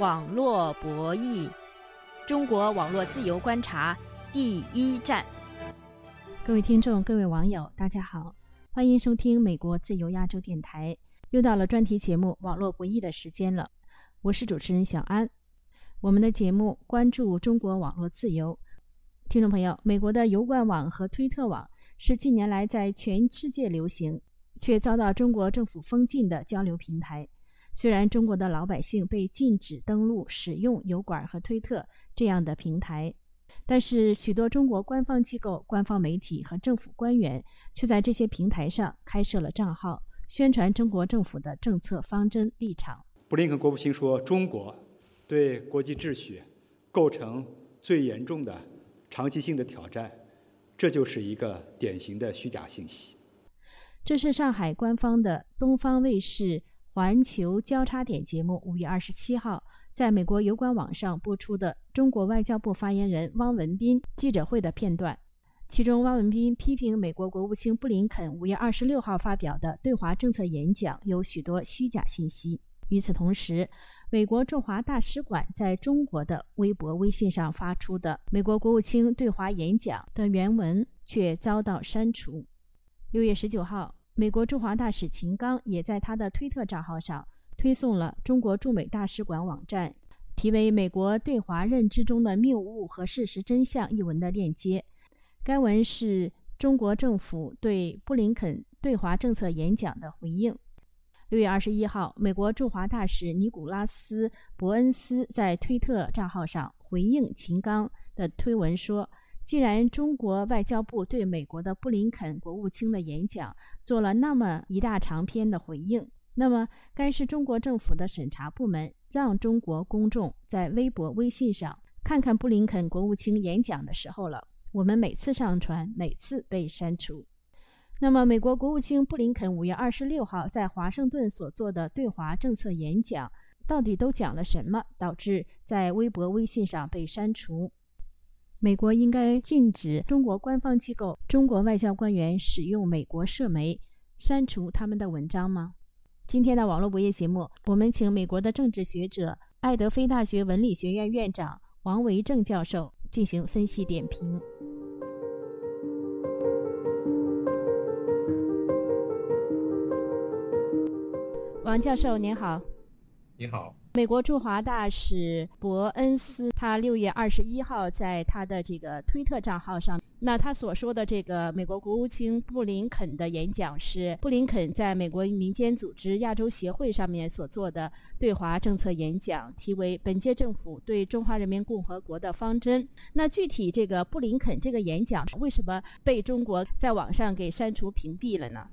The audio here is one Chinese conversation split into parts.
网络博弈，中国网络自由观察第一站。各位听众、各位网友，大家好，欢迎收听美国自由亚洲电台。又到了专题节目《网络博弈》的时间了，我是主持人小安。我们的节目关注中国网络自由。听众朋友，美国的油罐网和推特网是近年来在全世界流行，却遭到中国政府封禁的交流平台。虽然中国的老百姓被禁止登录使用油管和推特这样的平台，但是许多中国官方机构、官方媒体和政府官员却在这些平台上开设了账号，宣传中国政府的政策方针立场。布林肯国务卿说：“中国对国际秩序构成最严重的长期性的挑战。”这就是一个典型的虚假信息。这是上海官方的东方卫视。环球交叉点节目五月二十七号在美国油管网上播出的中国外交部发言人汪文斌记者会的片段，其中汪文斌批评美国国务卿布林肯五月二十六号发表的对华政策演讲有许多虚假信息。与此同时，美国驻华大使馆在中国的微博、微信上发出的美国国务卿对华演讲的原文却遭到删除。六月十九号。美国驻华大使秦刚也在他的推特账号上推送了中国驻美大使馆网站题为《美国对华认知中的谬误和事实真相》一文的链接。该文是中国政府对布林肯对华政策演讲的回应。六月二十一号，美国驻华大使尼古拉斯·伯恩斯在推特账号上回应秦刚的推文说。既然中国外交部对美国的布林肯国务卿的演讲做了那么一大长篇的回应，那么该是中国政府的审查部门让中国公众在微博、微信上看看布林肯国务卿演讲的时候了。我们每次上传，每次被删除。那么，美国国务卿布林肯五月二十六号在华盛顿所做的对华政策演讲，到底都讲了什么，导致在微博、微信上被删除？美国应该禁止中国官方机构、中国外交官员使用美国社媒，删除他们的文章吗？今天的网络博弈节目，我们请美国的政治学者、爱德菲大学文理学院院长王维正教授进行分析点评。王教授您好。你好。美国驻华大使伯恩斯，他六月二十一号在他的这个推特账号上，那他所说的这个美国国务卿布林肯的演讲是布林肯在美国民间组织亚洲协会上面所做的对华政策演讲，题为《本届政府对中华人民共和国的方针》。那具体这个布林肯这个演讲为什么被中国在网上给删除屏蔽了呢？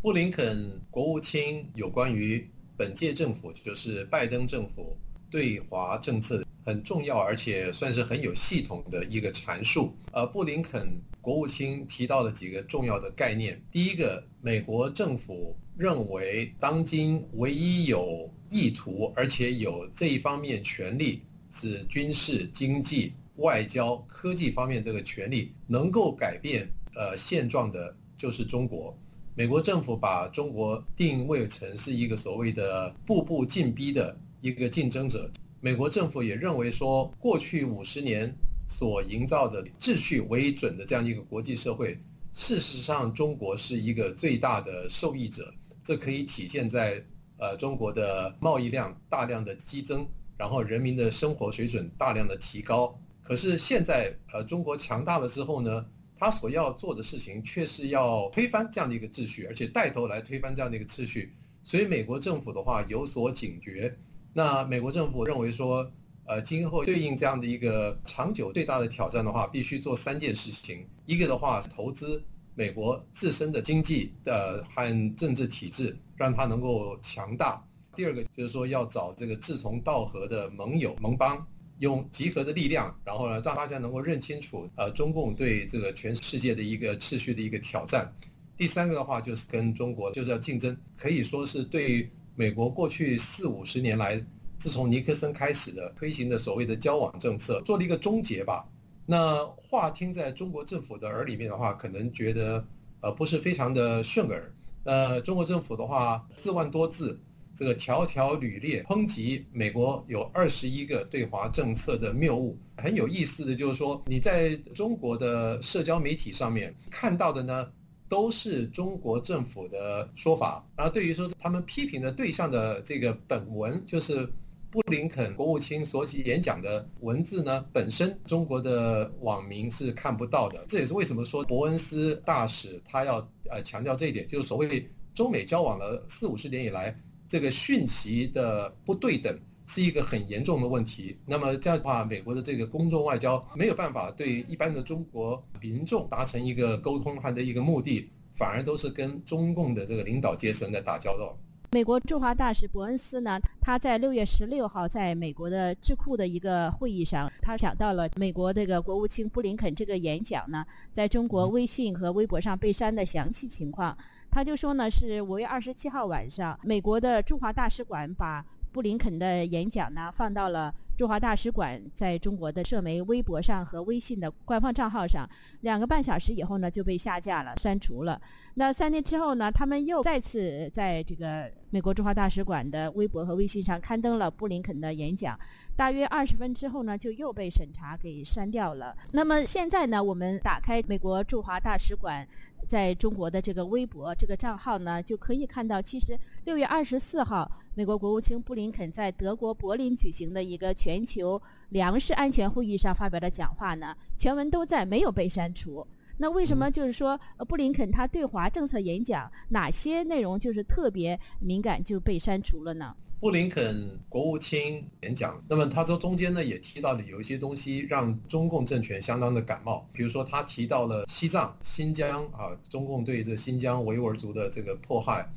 布林肯国务卿有关于。本届政府就是拜登政府对华政策很重要，而且算是很有系统的一个阐述。呃，布林肯国务卿提到了几个重要的概念。第一个，美国政府认为，当今唯一有意图而且有这一方面权利，是军事、经济、外交、科技方面这个权利能够改变呃现状的，就是中国。美国政府把中国定位成是一个所谓的步步进逼的一个竞争者。美国政府也认为说，过去五十年所营造的秩序为准的这样一个国际社会，事实上中国是一个最大的受益者。这可以体现在呃中国的贸易量大量的激增，然后人民的生活水准大量的提高。可是现在呃中国强大了之后呢？他所要做的事情却是要推翻这样的一个秩序，而且带头来推翻这样的一个秩序。所以美国政府的话有所警觉。那美国政府认为说，呃，今后对应这样的一个长久最大的挑战的话，必须做三件事情。一个的话，投资美国自身的经济的和政治体制，让它能够强大。第二个就是说，要找这个志同道合的盟友盟邦。用集合的力量，然后呢，让大家能够认清楚，呃，中共对这个全世界的一个秩序的一个挑战。第三个的话，就是跟中国就是要竞争，可以说是对美国过去四五十年来，自从尼克森开始的推行的所谓的交往政策，做了一个终结吧。那话听在中国政府的耳里面的话，可能觉得呃不是非常的顺耳。呃，中国政府的话，四万多字。这个条条履列抨击美国有二十一个对华政策的谬误。很有意思的就是说，你在中国的社交媒体上面看到的呢，都是中国政府的说法。然后对于说他们批评的对象的这个本文，就是布林肯国务卿所演讲的文字呢，本身中国的网民是看不到的。这也是为什么说伯恩斯大使他要呃强调这一点，就是所谓中美交往了四五十年以来。这个讯息的不对等是一个很严重的问题。那么这样的话，美国的这个公众外交没有办法对一般的中国民众达成一个沟通，它的一个目的，反而都是跟中共的这个领导阶层在打交道。美国驻华大使伯恩斯呢，他在六月十六号在美国的智库的一个会议上，他讲到了美国这个国务卿布林肯这个演讲呢，在中国微信和微博上被删的详细情况。他就说呢，是五月二十七号晚上，美国的驻华大使馆把布林肯的演讲呢放到了驻华大使馆在中国的社媒微博上和微信的官方账号上。两个半小时以后呢，就被下架了，删除了。那三天之后呢，他们又再次在这个美国驻华大使馆的微博和微信上刊登了布林肯的演讲。大约二十分之后呢，就又被审查给删掉了。那么现在呢，我们打开美国驻华大使馆。在中国的这个微博这个账号呢，就可以看到，其实六月二十四号，美国国务卿布林肯在德国柏林举行的一个全球粮食安全会议上发表的讲话呢，全文都在，没有被删除。那为什么就是说，布林肯他对华政策演讲哪些内容就是特别敏感就被删除了呢？布林肯国务卿演讲，那么他这中间呢也提到了有一些东西让中共政权相当的感冒，比如说他提到了西藏、新疆啊，中共对这新疆维吾尔族的这个迫害，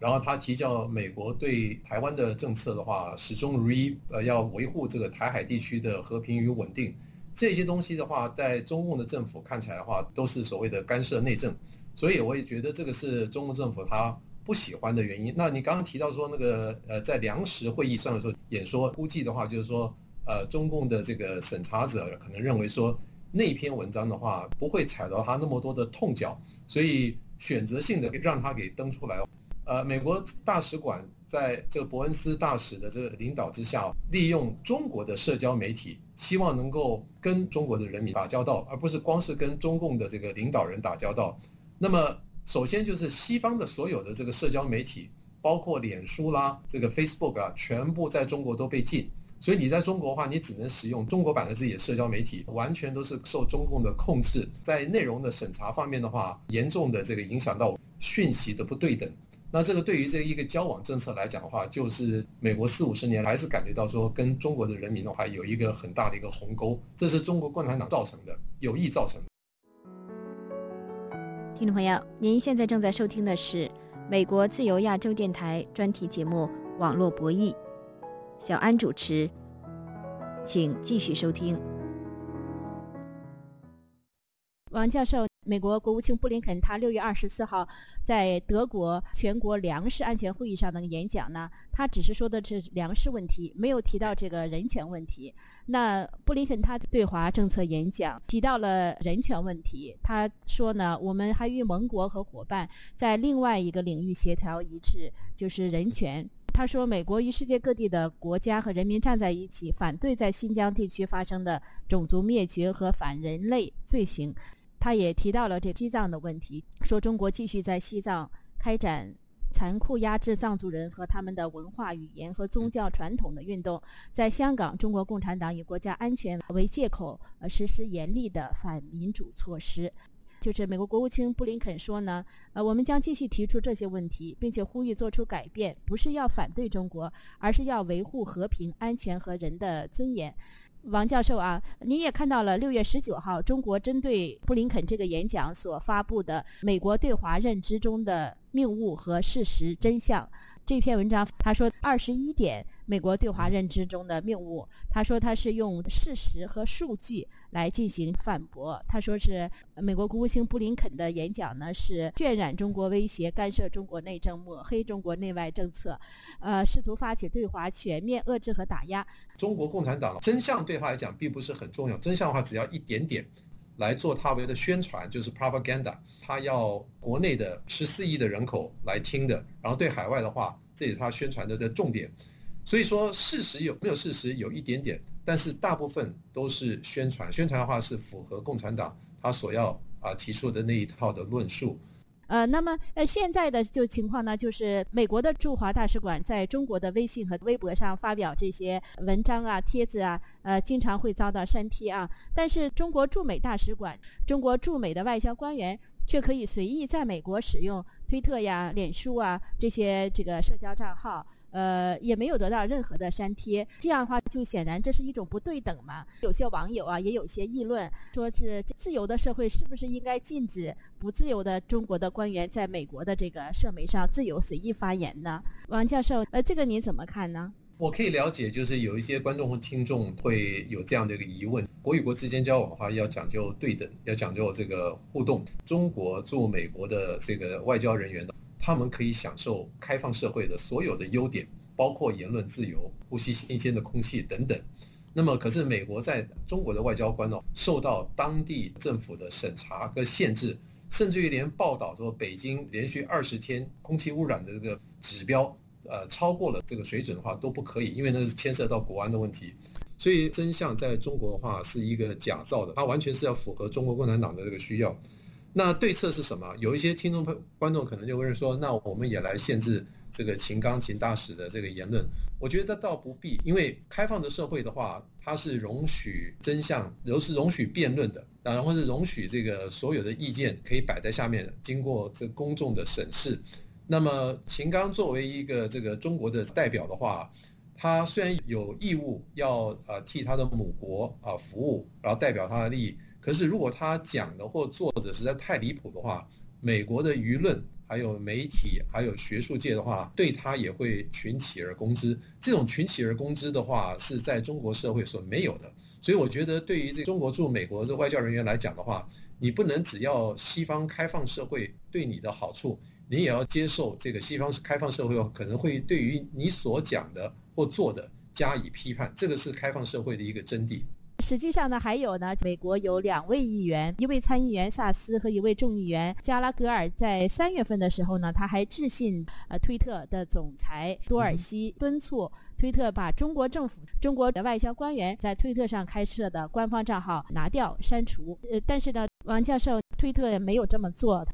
然后他提到美国对台湾的政策的话，始终如一，呃，要维护这个台海地区的和平与稳定，这些东西的话，在中共的政府看起来的话，都是所谓的干涉内政，所以我也觉得这个是中共政府他。不喜欢的原因。那你刚刚提到说那个呃，在粮食会议上的时候演说，估计的话就是说，呃，中共的这个审查者可能认为说那篇文章的话不会踩到他那么多的痛脚，所以选择性的让他给登出来。呃，美国大使馆在这个伯恩斯大使的这个领导之下，利用中国的社交媒体，希望能够跟中国的人民打交道，而不是光是跟中共的这个领导人打交道。那么。首先就是西方的所有的这个社交媒体，包括脸书啦、这个 Facebook 啊，全部在中国都被禁。所以你在中国的话，你只能使用中国版的自己的社交媒体，完全都是受中共的控制。在内容的审查方面的话，严重的这个影响到讯息的不对等。那这个对于这一个交往政策来讲的话，就是美国四五十年还是感觉到说跟中国的人民的话有一个很大的一个鸿沟，这是中国共产党造成的，有意造成的。听众朋友，您现在正在收听的是美国自由亚洲电台专题节目《网络博弈》，小安主持，请继续收听。王教授。美国国务卿布林肯他六月二十四号在德国全国粮食安全会议上的演讲呢，他只是说的是粮食问题，没有提到这个人权问题。那布林肯他对华政策演讲提到了人权问题，他说呢，我们还与盟国和伙伴在另外一个领域协调一致，就是人权。他说，美国与世界各地的国家和人民站在一起，反对在新疆地区发生的种族灭绝和反人类罪行。他也提到了这西藏的问题，说中国继续在西藏开展残酷压制藏族人和他们的文化、语言和宗教传统的运动。在香港，中国共产党以国家安全为借口，呃，实施严厉的反民主措施。就是美国国务卿布林肯说呢，呃，我们将继续提出这些问题，并且呼吁做出改变，不是要反对中国，而是要维护和平、安全和人的尊严。王教授啊，你也看到了六月十九号中国针对布林肯这个演讲所发布的美国对华认知中的谬误和事实真相。这篇文章他说二十一点美国对华认知中的谬误，他说他是用事实和数据来进行反驳。他说是美国国务卿布林肯的演讲呢是渲染中国威胁、干涉中国内政、抹黑中国内外政策，呃，试图发起对华全面遏制和打压。中国共产党真相对他来讲并不是很重要，真相的话只要一点点。来做他为的宣传，就是 propaganda。他要国内的十四亿的人口来听的，然后对海外的话，这也是他宣传的的重点。所以说，事实有没有事实有一点点，但是大部分都是宣传。宣传的话是符合共产党他所要啊提出的那一套的论述。呃，那么呃，现在的就情况呢，就是美国的驻华大使馆在中国的微信和微博上发表这些文章啊、帖子啊，呃，经常会遭到删帖啊。但是中国驻美大使馆、中国驻美的外交官员却可以随意在美国使用推特呀、脸书啊这些这个社交账号。呃，也没有得到任何的删帖，这样的话就显然这是一种不对等嘛。有些网友啊，也有些议论，说是自由的社会是不是应该禁止不自由的中国的官员在美国的这个社媒上自由随意发言呢？王教授，呃，这个您怎么看呢？我可以了解，就是有一些观众和听众会有这样的一个疑问：国与国之间交往的话，要讲究对等，要讲究这个互动。中国驻美国的这个外交人员的？他们可以享受开放社会的所有的优点，包括言论自由、呼吸新鲜的空气等等。那么，可是美国在中国的外交官呢，受到当地政府的审查和限制，甚至于连报道说北京连续二十天空气污染的这个指标，呃，超过了这个水准的话都不可以，因为那是牵涉到国安的问题。所以真相在中国的话是一个假造的，它完全是要符合中国共产党的这个需要。那对策是什么？有一些听众朋观众可能就会说，那我们也来限制这个秦刚秦大使的这个言论。我觉得倒不必，因为开放的社会的话，它是容许真相，都是容许辩论的，然后是容许这个所有的意见可以摆在下面，经过这公众的审视。那么秦刚作为一个这个中国的代表的话，他虽然有义务要呃替他的母国啊服务，然后代表他的利益。可是，如果他讲的或做的实在太离谱的话，美国的舆论、还有媒体、还有学术界的话，对他也会群起而攻之。这种群起而攻之的话，是在中国社会所没有的。所以，我觉得对于这中国驻美国这外交人员来讲的话，你不能只要西方开放社会对你的好处，你也要接受这个西方是开放社会可能会对于你所讲的或做的加以批判。这个是开放社会的一个真谛。实际上呢，还有呢，美国有两位议员，一位参议员萨斯和一位众议员加拉格尔，在三月份的时候呢，他还致信呃推特的总裁多尔西，敦促推特把中国政府、中国的外交官员在推特上开设的官方账号拿掉、删除。呃，但是呢，王教授，推特没有这么做。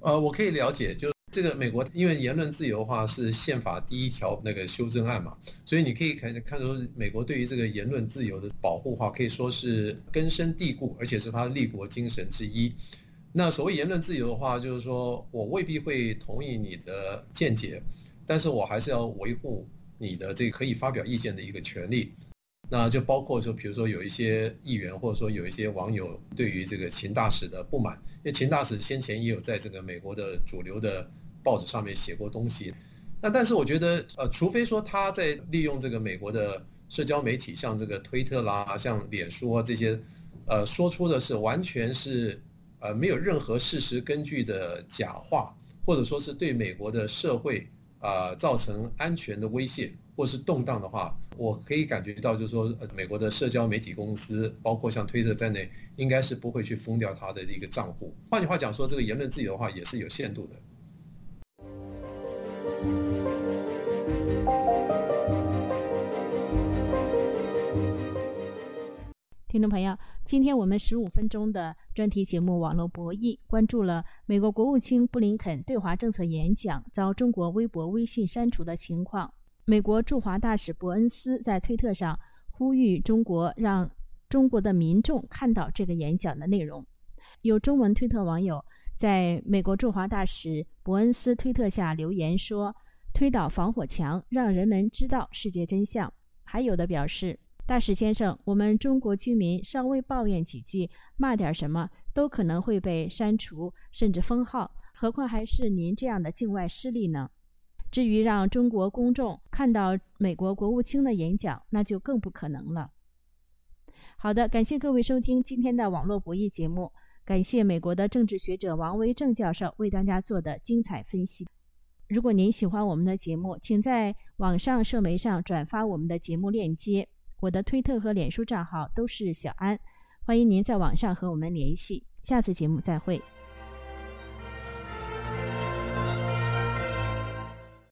呃，我可以了解，就。这个美国因为言论自由的话是宪法第一条那个修正案嘛，所以你可以看看出美国对于这个言论自由的保护话可以说是根深蒂固，而且是它立国精神之一。那所谓言论自由的话，就是说我未必会同意你的见解，但是我还是要维护你的这个可以发表意见的一个权利。那就包括说，比如说有一些议员，或者说有一些网友对于这个秦大使的不满，因为秦大使先前也有在这个美国的主流的报纸上面写过东西。那但是我觉得，呃，除非说他在利用这个美国的社交媒体，像这个推特啦、像脸书啊这些，呃，说出的是完全是呃没有任何事实根据的假话，或者说是对美国的社会啊造成安全的威胁。或是动荡的话，我可以感觉到，就是说，呃美国的社交媒体公司，包括像推特在内，应该是不会去封掉他的一个账户。换句话讲说，这个言论自由的话，也是有限度的。听众朋友，今天我们十五分钟的专题节目《网络博弈》，关注了美国国务卿布林肯对华政策演讲遭中国微博、微信删除的情况。美国驻华大使伯恩斯在推特上呼吁中国让中国的民众看到这个演讲的内容。有中文推特网友在美国驻华大使伯恩斯推特下留言说：“推倒防火墙，让人们知道世界真相。”还有的表示：“大使先生，我们中国居民稍微抱怨几句、骂点什么，都可能会被删除甚至封号，何况还是您这样的境外势力呢？”至于让中国公众看到美国国务卿的演讲，那就更不可能了。好的，感谢各位收听今天的网络博弈节目，感谢美国的政治学者王维正教授为大家做的精彩分析。如果您喜欢我们的节目，请在网上社媒上转发我们的节目链接。我的推特和脸书账号都是小安，欢迎您在网上和我们联系。下次节目再会。